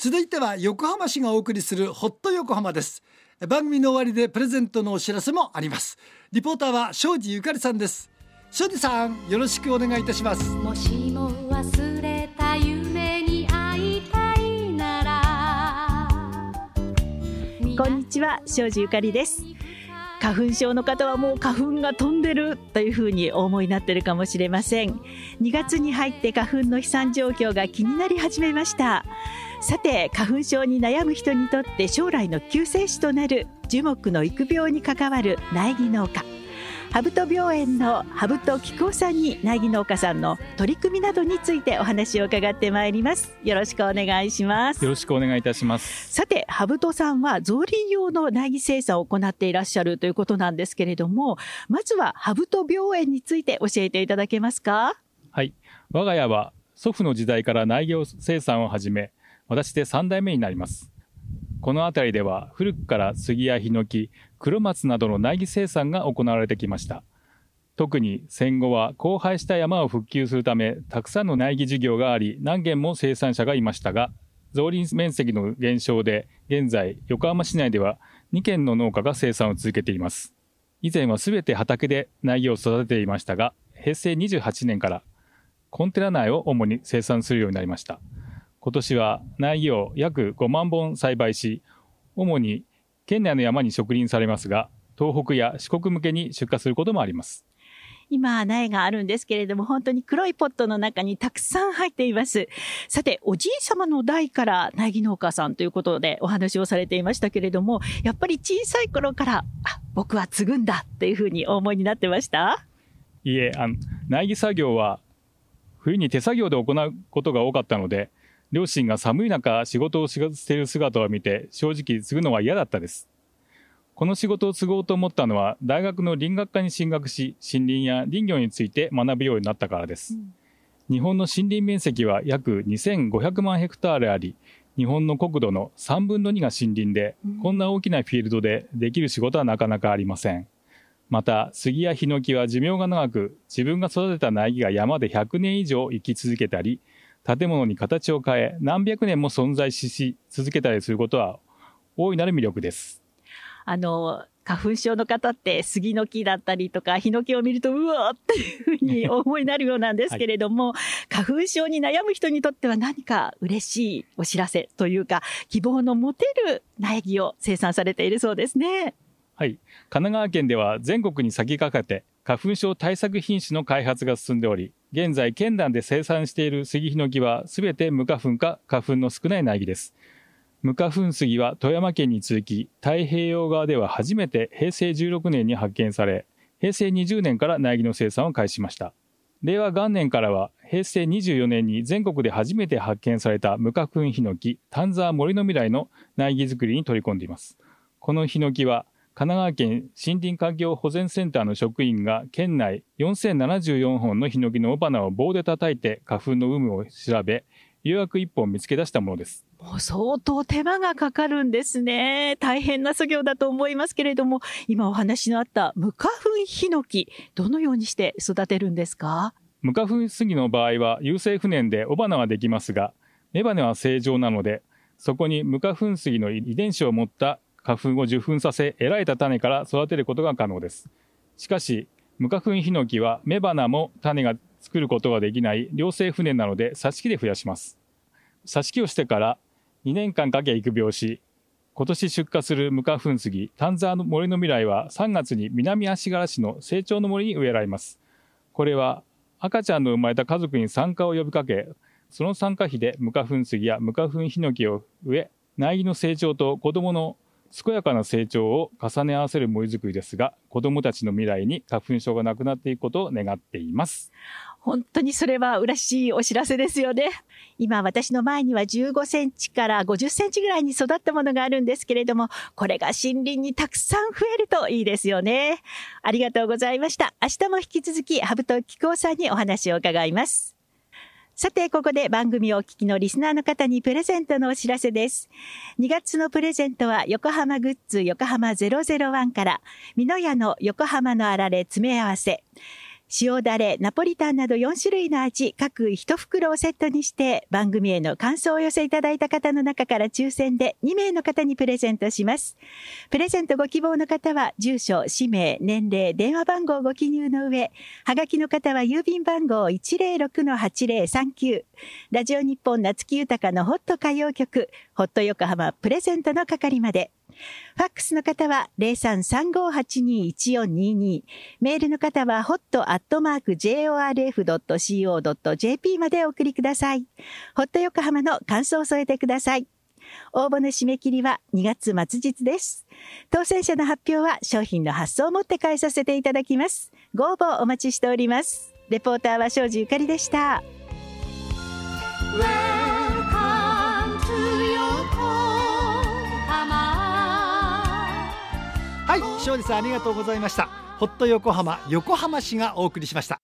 続いては横浜市がお送りするホット横浜です。番組の終わりでプレゼントのお知らせもあります。リポーターは庄司ゆかりさんです。庄司さんよろしくお願いいたします。もしも忘れた夢に会いたいなら。こんにちは庄司ゆかりです。花粉症の方はもう花粉が飛んでるというふうにお思いになってるかもしれません。2月に入って花粉の飛散状況が気になり始めましたさて花粉症に悩む人にとって将来の救世主となる樹木の育苗に関わる苗木農家。ハブト病園のハブト菊夫さんに苗木農家さんの取り組みなどについてお話を伺ってまいります。よろしくお願いします。よろしくお願いいたします。さてハブトさんは造林用の苗木生産を行っていらっしゃるということなんですけれどもまずはハブト病園について教えていただけますか？はい。我が家は祖父の時代から苗木生産を始め私で3代目になります。この辺りでは古くから杉やヒノキ、黒松などの苗木生産が行われてきました。特に戦後は荒廃した山を復旧するため、たくさんの苗木事業があり、何軒も生産者がいましたが、造林面積の減少で、現在、横浜市内では2軒の農家が生産を続けています。以前は全て畑で苗木を育てていましたが、平成28年からコンテナ苗を主に生産するようになりました。今年は苗木を約5万本栽培し、主に県内の山に植林されますが、東北や四国向けに出荷することもあります。今、苗があるんですけれども、本当に黒いポットの中にたくさん入っています。さて、おじい様の代から苗木農家さんということでお話をされていましたけれども、やっぱり小さい頃から、あ、僕は継ぐんだっていうふうにお思いになってました？いえ、あの、苗木作業は冬に手作業で行うことが多かったので、両親が寒い中仕事をしている姿を見て正直継ぐのは嫌だったです。この仕事を継ごうと思ったのは大学の林学科に進学し森林や林業について学ぶようになったからです。うん、日本の森林面積は約2500万ヘクタールあり日本の国土の3分の2が森林で、うん、こんな大きなフィールドでできる仕事はなかなかありません。また杉やヒノキは寿命が長く自分が育てた苗木が山で100年以上生き続けたり建物に形を変え何百年も存在し続けたりすることは大いなる魅力です。あの花粉症の方って杉の木だったりとかヒノキを見るとうわっていうふうに 思いになるようなんですけれども、はい、花粉症に悩む人にとっては何か嬉しいお知らせというか希望の持てる苗木を生産されているそうですね。はい。神奈川県では全国に先駆けて花粉症対策品種の開発が進んでおり、現在県団で生産している杉ヒノキはすべて無花粉か花粉の少ない苗木です。無花粉杉は富山県に続き、太平洋側では初めて平成16年に発見され、平成20年から苗木の生産を開始しました。令和元年からは平成24年に全国で初めて発見された無花粉ヒノキ、丹沢森の未来の苗木作りに取り込んでいます。このヒノキは神奈川県森林環境保全センターの職員が県内4074本のヒノキの雄花を棒で叩いて花粉の有無を調べ、ようやく1本見つけ出したものです。もう相当手間がかかるんですね。大変な作業だと思いますけれども、今お話のあった無花粉ヒノキ、どのようにして育てるんですか？無花粉杉の場合は有性不燃で雄花はできますが、雌花は正常なので、そこに無花粉杉の遺伝子を持った花粉を受粉させ得られた種から育てることが可能です。しかし無花粉ヒノキは雌花も種が作ることができない良性不燃なので挿し木で増やします。挿し木をしてから2年間かけ育苗し今年出荷する無花粉杉丹沢の森の未来は3月に南足柄市の成長の森に植えられます。これは赤ちゃんの生まれた家族に参加を呼びかけその参加費で無花粉杉や無花粉ヒノキを植え苗木の成長と子供の健やかな成長を重ね合わせる森づくりですが、子供たちの未来に花粉症がなくなっていくことを願っています。本当にそれは嬉しいお知らせですよね。今私の前には15センチから50センチぐらいに育ったものがあるんですけれども、これが森林にたくさん増えるといいですよね。ありがとうございました。明日も引き続き、ハブとキクオさんにお話を伺います。さて、ここで番組をお聞きのリスナーの方にプレゼントのお知らせです。2月のプレゼントは横浜グッズ横浜001から、美濃屋の横浜のあられ詰め合わせ、塩だれ、ナポリタンなど4種類の味、各1袋をセットにして、番組への感想を寄せいただいた方の中から抽選で2名の方にプレゼントします。プレゼントご希望の方は、住所、氏名、年齢、電話番号をご記入の上、はがきの方は郵便番号106-8039、ラジオ日本夏木豊のホット歌謡曲、ホット横浜プレゼントの係まで。ファックスの方は0335821422。メールの方は hot.jorf.co.jp までお送りください。ホット横浜の感想を添えてください。応募の締め切りは2月末日です。当選者の発表は商品の発送をもって返させていただきます。ご応募お待ちしております。レポーターは庄司ゆかりでした。はい庄司さんありがとうございました。ホット横浜横浜市がお送りしました。